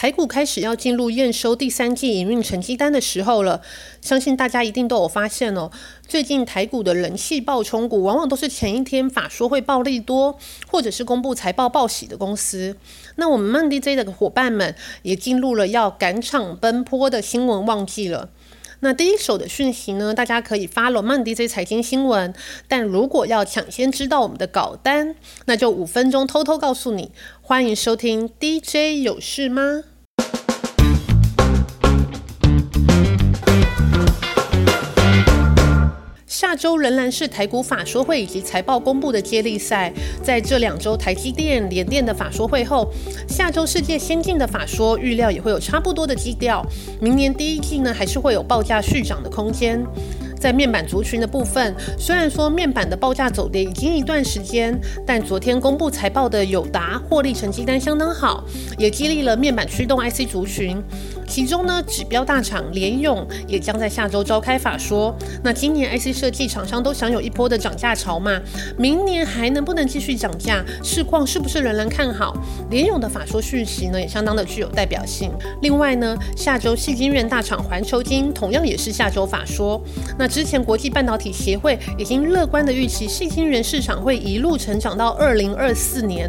台股开始要进入验收第三季营运成绩单的时候了，相信大家一定都有发现哦。最近台股的人气爆冲股，往往都是前一天法说会暴利多，或者是公布财报报喜的公司。那我们曼 DJ 的伙伴们也进入了要赶场奔波的新闻旺季了。那第一手的讯息呢，大家可以发了曼 DJ 财经新闻。但如果要抢先知道我们的稿单，那就五分钟偷偷告诉你。欢迎收听 DJ 有事吗？下周仍然是台股法说会以及财报公布的接力赛。在这两周台积电、联电的法说会后，下周世界先进的法说预料也会有差不多的基调。明年第一季呢，还是会有报价续涨的空间。在面板族群的部分，虽然说面板的报价走跌已经一段时间，但昨天公布财报的友达获利成绩单相当好，也激励了面板驱动 IC 族群。其中呢，指标大厂联咏也将在下周召开法说。那今年 IC 设计厂商都享有一波的涨价潮嘛，明年还能不能继续涨价？市况是不是仍然看好？联咏的法说讯息呢，也相当的具有代表性。另外呢，下周细晶圆大厂环球晶同样也是下周法说。那之前国际半导体协会已经乐观的预期，细晶圆市场会一路成长到二零二四年。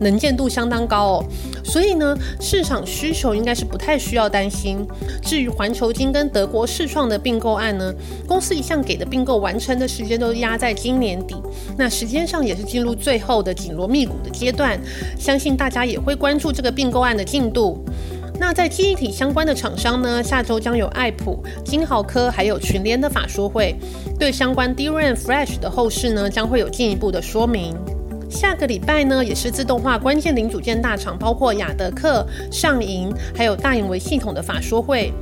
能见度相当高哦，所以呢，市场需求应该是不太需要担心。至于环球金跟德国世创的并购案呢，公司一向给的并购完成的时间都压在今年底，那时间上也是进入最后的紧锣密鼓的阶段，相信大家也会关注这个并购案的进度。那在记忆体相关的厂商呢，下周将有爱普、金豪科还有群联的法说会，对相关 DRAM Flash 的后市呢，将会有进一步的说明。下个礼拜呢，也是自动化关键零组件大厂，包括雅德克、上银，还有大盈维系统的法说会。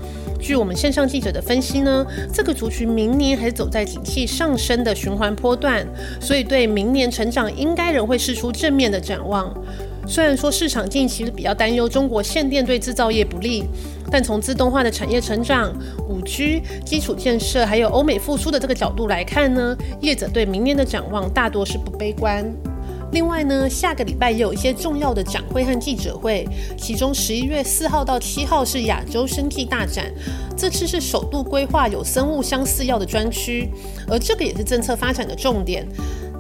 据我们线上记者的分析呢，这个族群明年还走在景气上升的循环波段，所以对明年成长应该仍会释出正面的展望。虽然说市场近期比较担忧中国限电对制造业不利，但从自动化的产业成长、五 G 基础建设，还有欧美复苏的这个角度来看呢，业者对明年的展望大多是不悲观。另外呢，下个礼拜也有一些重要的展会和记者会，其中十一月四号到七号是亚洲生技大展，这次是首度规划有生物相似药的专区，而这个也是政策发展的重点。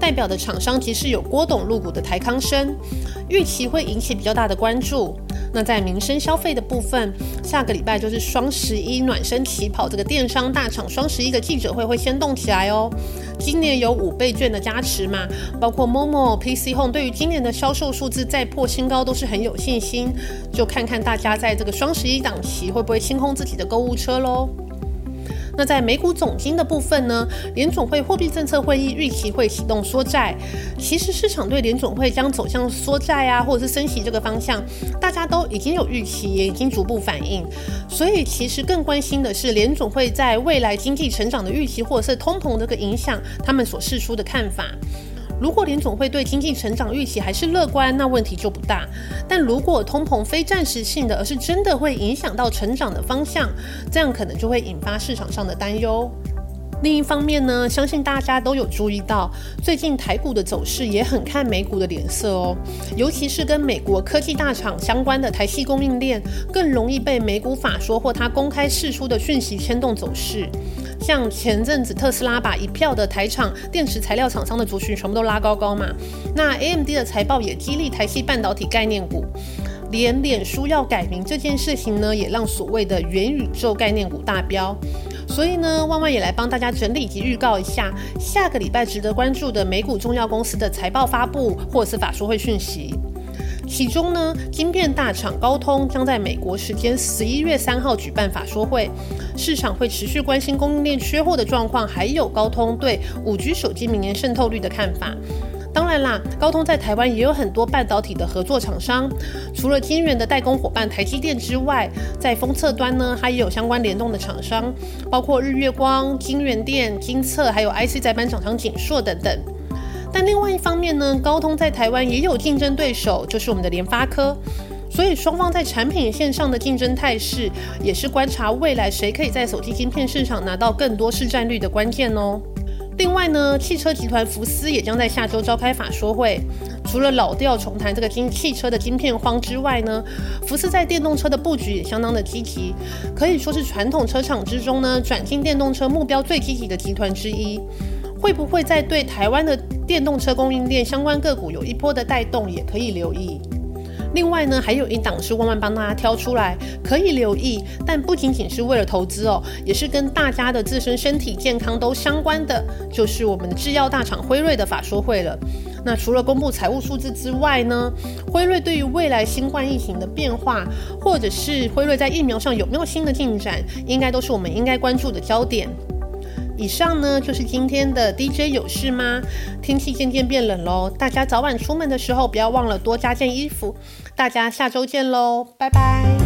代表的厂商其实有郭董入股的台康生，预期会引起比较大的关注。那在民生消费的部分，下个礼拜就是双十一暖身起跑，这个电商大厂双十一的记者会会先动起来哦。今年有五倍券的加持嘛，包括 Momo、PC Home，对于今年的销售数字再破新高都是很有信心。就看看大家在这个双十一档期会不会清空自己的购物车喽。那在美股总金的部分呢？联总会货币政策会议预期会启动缩债。其实市场对联总会将走向缩债啊，或者是升息这个方向，大家都已经有预期，也已经逐步反应。所以其实更关心的是联总会在未来经济成长的预期，或者是通膨这个影响，他们所释出的看法。如果联总会对经济成长预期还是乐观，那问题就不大。但如果通膨非暂时性的，而是真的会影响到成长的方向，这样可能就会引发市场上的担忧。另一方面呢，相信大家都有注意到，最近台股的走势也很看美股的脸色哦，尤其是跟美国科技大厂相关的台系供应链，更容易被美股法说或它公开释出的讯息牵动走势。像前阵子特斯拉把一票的台厂电池材料厂商的族群全部都拉高高嘛，那 AMD 的财报也激励台系半导体概念股，连脸书要改名这件事情呢，也让所谓的元宇宙概念股大飙。所以呢，万万也来帮大家整理及预告一下，下个礼拜值得关注的美股重要公司的财报发布或是法说会讯息。其中呢，晶片大厂高通将在美国时间十一月三号举办法说会，市场会持续关心供应链缺货的状况，还有高通对五 G 手机明年渗透率的看法。当然啦，高通在台湾也有很多半导体的合作厂商，除了晶圆的代工伙伴台积电之外，在封测端呢，它也有相关联动的厂商，包括日月光、晶圆电、金测，还有 IC 载板厂商景硕等等。但另外一方面呢，高通在台湾也有竞争对手，就是我们的联发科，所以双方在产品线上的竞争态势，也是观察未来谁可以在手机晶片市场拿到更多市占率的关键哦。另外呢，汽车集团福斯也将在下周召开法说会。除了老调重弹这个晶汽车的晶片荒之外呢，福斯在电动车的布局也相当的积极，可以说是传统车厂之中呢转进电动车目标最积极的集团之一。会不会在对台湾的电动车供应链相关个股有一波的带动，也可以留意。另外呢，还有一档是万万帮大家挑出来，可以留意，但不仅仅是为了投资哦，也是跟大家的自身身体健康都相关的，就是我们的制药大厂辉瑞的法说会了。那除了公布财务数字之外呢，辉瑞对于未来新冠疫情的变化，或者是辉瑞在疫苗上有没有新的进展，应该都是我们应该关注的焦点。以上呢就是今天的 DJ 有事吗？天气渐渐变冷喽，大家早晚出门的时候不要忘了多加件衣服。大家下周见喽，拜拜。